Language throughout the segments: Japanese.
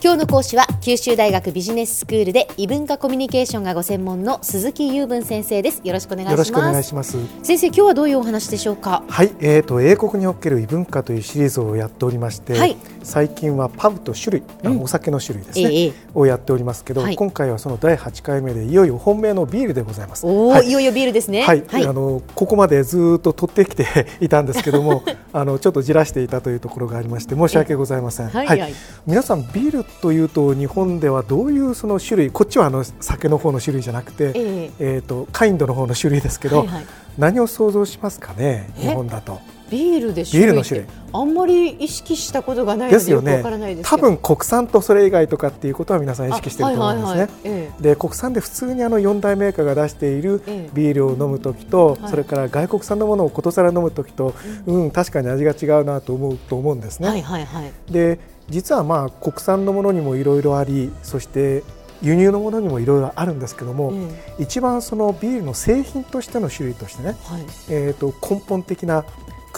今日の講師は九州大学ビジネススクールで異文化コミュニケーションがご専門の鈴木雄文先生です。よろしくお願いします。よろしくお願いします。先生今日はどういうお話でしょうか？はいえーと英国における異文化というシリーズをやっておりまして、はい、最近はパブと種類、うん、お酒の種類ですね、ええ、をやっておりますけど、はい、今回はその第8回目でいよいよ本命のビールでございます。お、はい、いよいよビールですね。はい、あのここまでずっと取ってきて いたんですけどもあのちょっとじらしていたというところがありまして申し訳ございません。はい、皆さんビールというと日本ではどういうその種類こっちはあの酒の方の種類じゃなくて、えー、えーとカインドの方の種類ですけど、はいはい、何を想像しますかね日本だと。ビールでビールの種類。あんまり意識したことがないですよね。多分国産とそれ以外とかっていうことは皆さん意識してると思うんですね。はいはいはい、で国産で普通にあの4大メーカーが出しているビールを飲む時と、それから外国産のものをことさら飲む時と、うん、確かに味が違うなと思うと思うんですね。はいはいはい、で実はまあ国産のものにもいろいろありそして輸入のものにもいろいろあるんですけども、うん、一番そのビールの製品としての種類としてね、はい、えー、と根本的な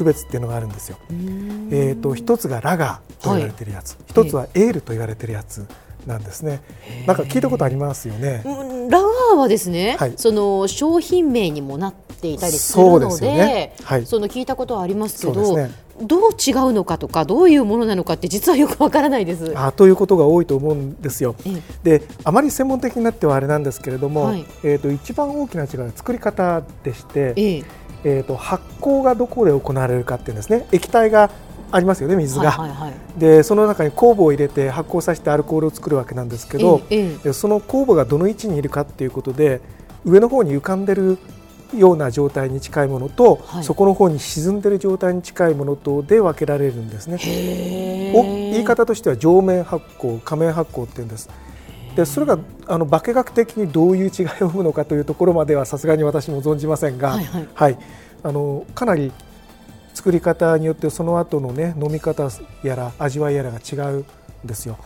区別っていうのがあるんですよ。えー、と一つがラガーと言われてるやつ、一、はい、つはエールと言われてるやつ。なんですね。なんか聞いたことありますよね。ラガーはですね、はい、その商品名にもなっていたりするので、ねはい、その聞いたことはありますけど、ね、どう違うのかとかどういうものなのかって実はよくわからないです。あということが多いと思うんですよ。であまり専門的になってはあれなんですけれども、はい、えーと、一番大きな違いは作り方でして、えー、えーと発酵がどこで行われるかっていうんですね。液体がありますよね水が、はいはいはい、でその中に酵母を入れて発酵させてアルコールを作るわけなんですけど、ええ、その酵母がどの位置にいるかっていうことで上の方に浮かんでるような状態に近いものと、はい、そこの方に沈んでいる状態に近いものとで分けられるんですね。言い方としては上面発酵、下面発酵って言うんです。でそれがあの化学的にどういう違いを生むのかというところまではさすがに私も存じませんが、はい、はいはい、あのかなり作り方によってその後のね飲み方やら味わいやらが違うんですよ。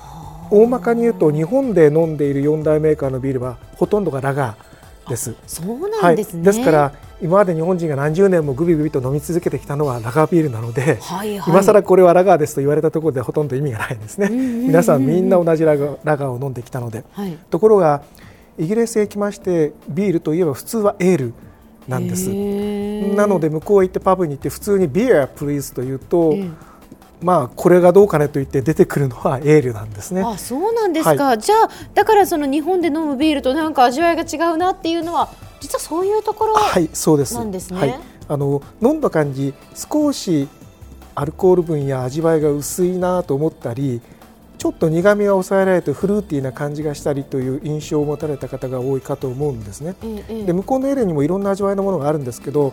大まかに言うと日本で飲んでいる4大メーカーのビールはほとんどがラガー。です。そうなんですね、はい、ですから今まで日本人が何十年もグビグビと飲み続けてきたのはラガービールなので、はいはい、今更これはラガーですと言われたところでほとんど意味がないんですね。皆さんみんな同じラガラガーを飲んできたので、はい、ところがイギリスへ来ましてビールといえば普通はエールなんです。なので向こうへ行ってパブに行って普通にビアプリーズというと、えーまあ、これがどうかねと言って出てくるのはエールなんですね。あそうなんですか、はい、じゃあだからその日本で飲むビールとなんか味わいが違うなっていうのは実はそういうところなんですね。はい、はい、あの飲んだ感じ少しアルコール分や味わいが薄いなと思ったりちょっと苦みが抑えられてフルーティーな感じがしたりという印象を持たれた方が多いかと思うんですね。ええ、で向こうのエールにもいろんな味わいのものがあるんですけど、はい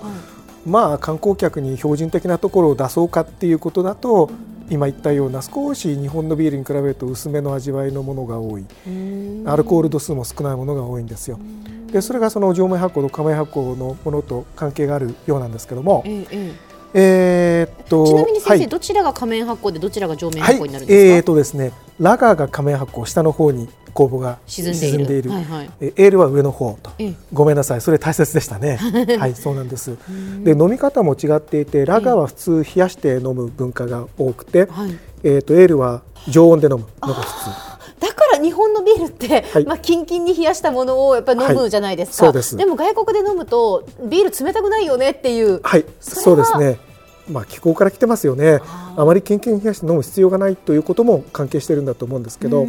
まあ、観光客に標準的なところを出そうかっていうことだと今言ったような少し日本のビールに比べると薄めの味わいのものが多い。アルコール度数も少ないものが多いんですよ。でそれがその上面発酵と下面発酵のものと関係があるようなんですけども、えええー、っとちなみに先生、はい、どちらが下面発酵でどちらが上面発酵になるんですか、はい、えー、っとですねラガーが下面発酵下の方に酵母が沈んでいる。はいはい、エールは上の方と、ごめんなさい。それ大切でしたね。はいそうなんです。で飲み方も違っていてラガーは普通冷やして飲む文化が多くて、はい、えーと、エールは常温で飲む。のが普通。だから日本のビールって、はい、まあキンキンに冷やしたものをやっぱり飲むじゃないですか、はい、ででも外国で飲むとビール冷たくないよねっていう。はい。そうですね。まあ、気候から来てますよね。あまりキンキンに冷やして飲む必要がないということも関係しているんだと思うんですけど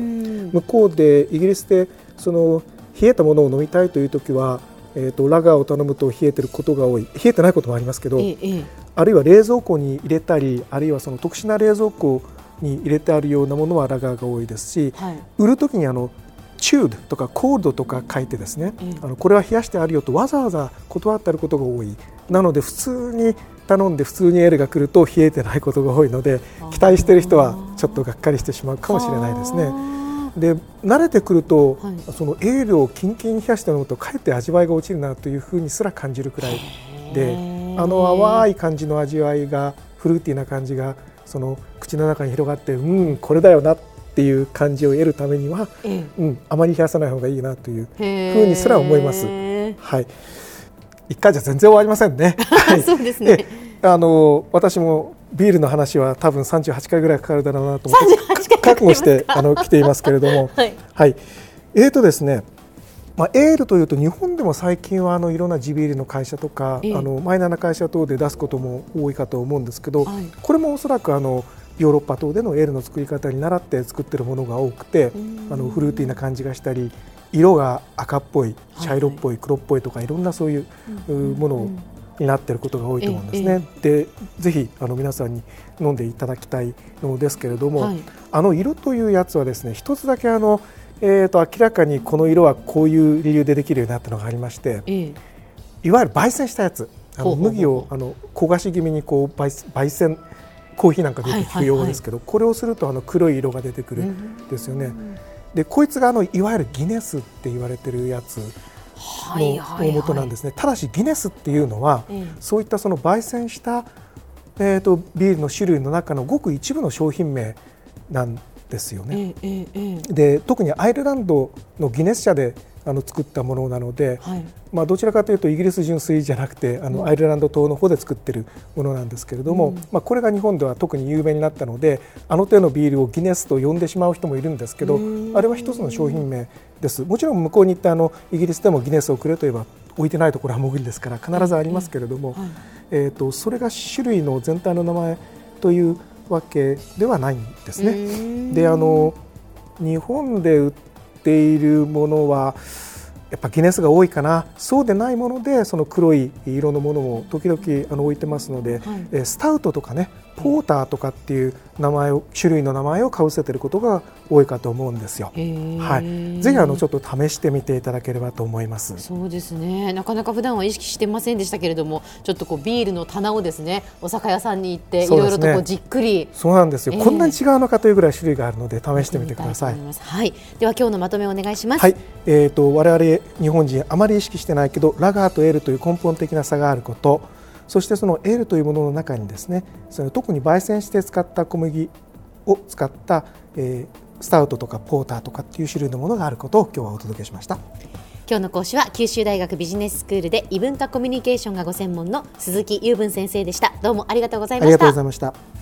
向こうでイギリスでその冷えたものを飲みたいという時は、えーと、ラガーを頼むと冷えてることが多い。冷えてないこともありますけど、ええ、あるいは冷蔵庫に入れたりあるいはその特殊な冷蔵庫に入れてあるようなものはラガーが多いですし、はい、売る時にあのチュードとかコールドとか書いてですね、あのこれは冷やしてあるよとわざわざ断ってあることが多い。なので普通に頼んで普通にエールが来ると冷えてないことが多いので期待している人はちょっとがっかりしてしまうかもしれないですね。で慣れてくると、はい、そのエールをキンキンに冷やして飲むとかえって味わいが落ちるなというふうにすら感じるくらい。であの淡い感じの味わいがフルーティーな感じがその口の中に広がってうんこれだよなっていう感じを得るためには、うん、あまり冷やさない方がいいなというふうにすら思います。はい。一回じゃ全然終わりませんね。そうですね。あの私もビールの話は多分38回ぐらいかかるだろうなと思って覚悟してあの来ていますけれども、はい、はい、えーとですねまあ、エールというと日本でも最近はあのいろんな地ビールの会社とか、えー、あのマイナーな会社等で出すことも多いかと思うんですけど、はい、これもおそらくあのヨーロッパ等でのエールの作り方に習って作っているものが多くてあのフルーティーな感じがしたり色が赤っぽい茶色っぽい黒っぽいとかいろんなそういうものになっていることが多いと思うんですね。でぜひあの皆さんに飲んでいただきたいのですけれども、はい、あの色というやつはですね一つだけあのえーと、明らかにこの色はこういう理由でできるようになったのがありまして、ええ、いわゆる焙煎したやつ。あの麦をあの焦がし気味にこう焙焙煎コーヒーなんか出てくる用語ですけど、はいはいはい、これをするとあの黒い色が出てくるん。ですよね。でこいつがあのいわゆるギネスって言われてるやつの大元なんですね、はいはいはい、ただしギネスっていうのは、え、そういったその焙煎した、えーとビールの種類の中のごく一部の商品名なんですよね。ええ。で特にアイルランドのギネス社であの作ったものなので、はい、まあ、どちらかというとイギリス純粋じゃなくてあの、アイルランド島の方で作ってるものなんですけれども、うん、まあ、これが日本では特に有名になったのであの手のビールをギネスと呼んでしまう人もいるんですけどあれは一つの商品名です。もちろん向こうに行ってあのイギリスでもギネスをくれといえば置いてないところは潜りですから必ずありますけれども、はい、えーとそれが種類の全体の名前というわけではないんですね。であの日本で売っているものはやっぱギネスが多いかな。そうでないものでその黒い色のものも時々あの置いてますので、はい、スタウトとかねポーターとかっていう名前を種類の名前をかぶせていることが多いかと思うんですよ。はい、ぜひあのちょっと試してみていただければと思います。そうですね。なかなか普段は意識してませんでしたけれども、ちょっとこうビールの棚をですね、お酒屋さんに行っていろいろとこうじっくりそうなんですよ、えー、こんなに違うのかというぐらい種類があるので試してみてください。いはい。では今日のまとめをお願いします。はい。えっ、ー、と我々日本人あまり意識してないけどラガーとエールという根本的な差があること。そしてそのエールというものの中にですねその特に焙煎して使った小麦を使った、えー、スタウトとかポーターとかっていう種類のものがあることを今日はお届けしました。今日の講師は九州大学ビジネススクールで異文化コミュニケーションがご専門の鈴木雄文先生でした。どうもありがとうございました。ありがとうございました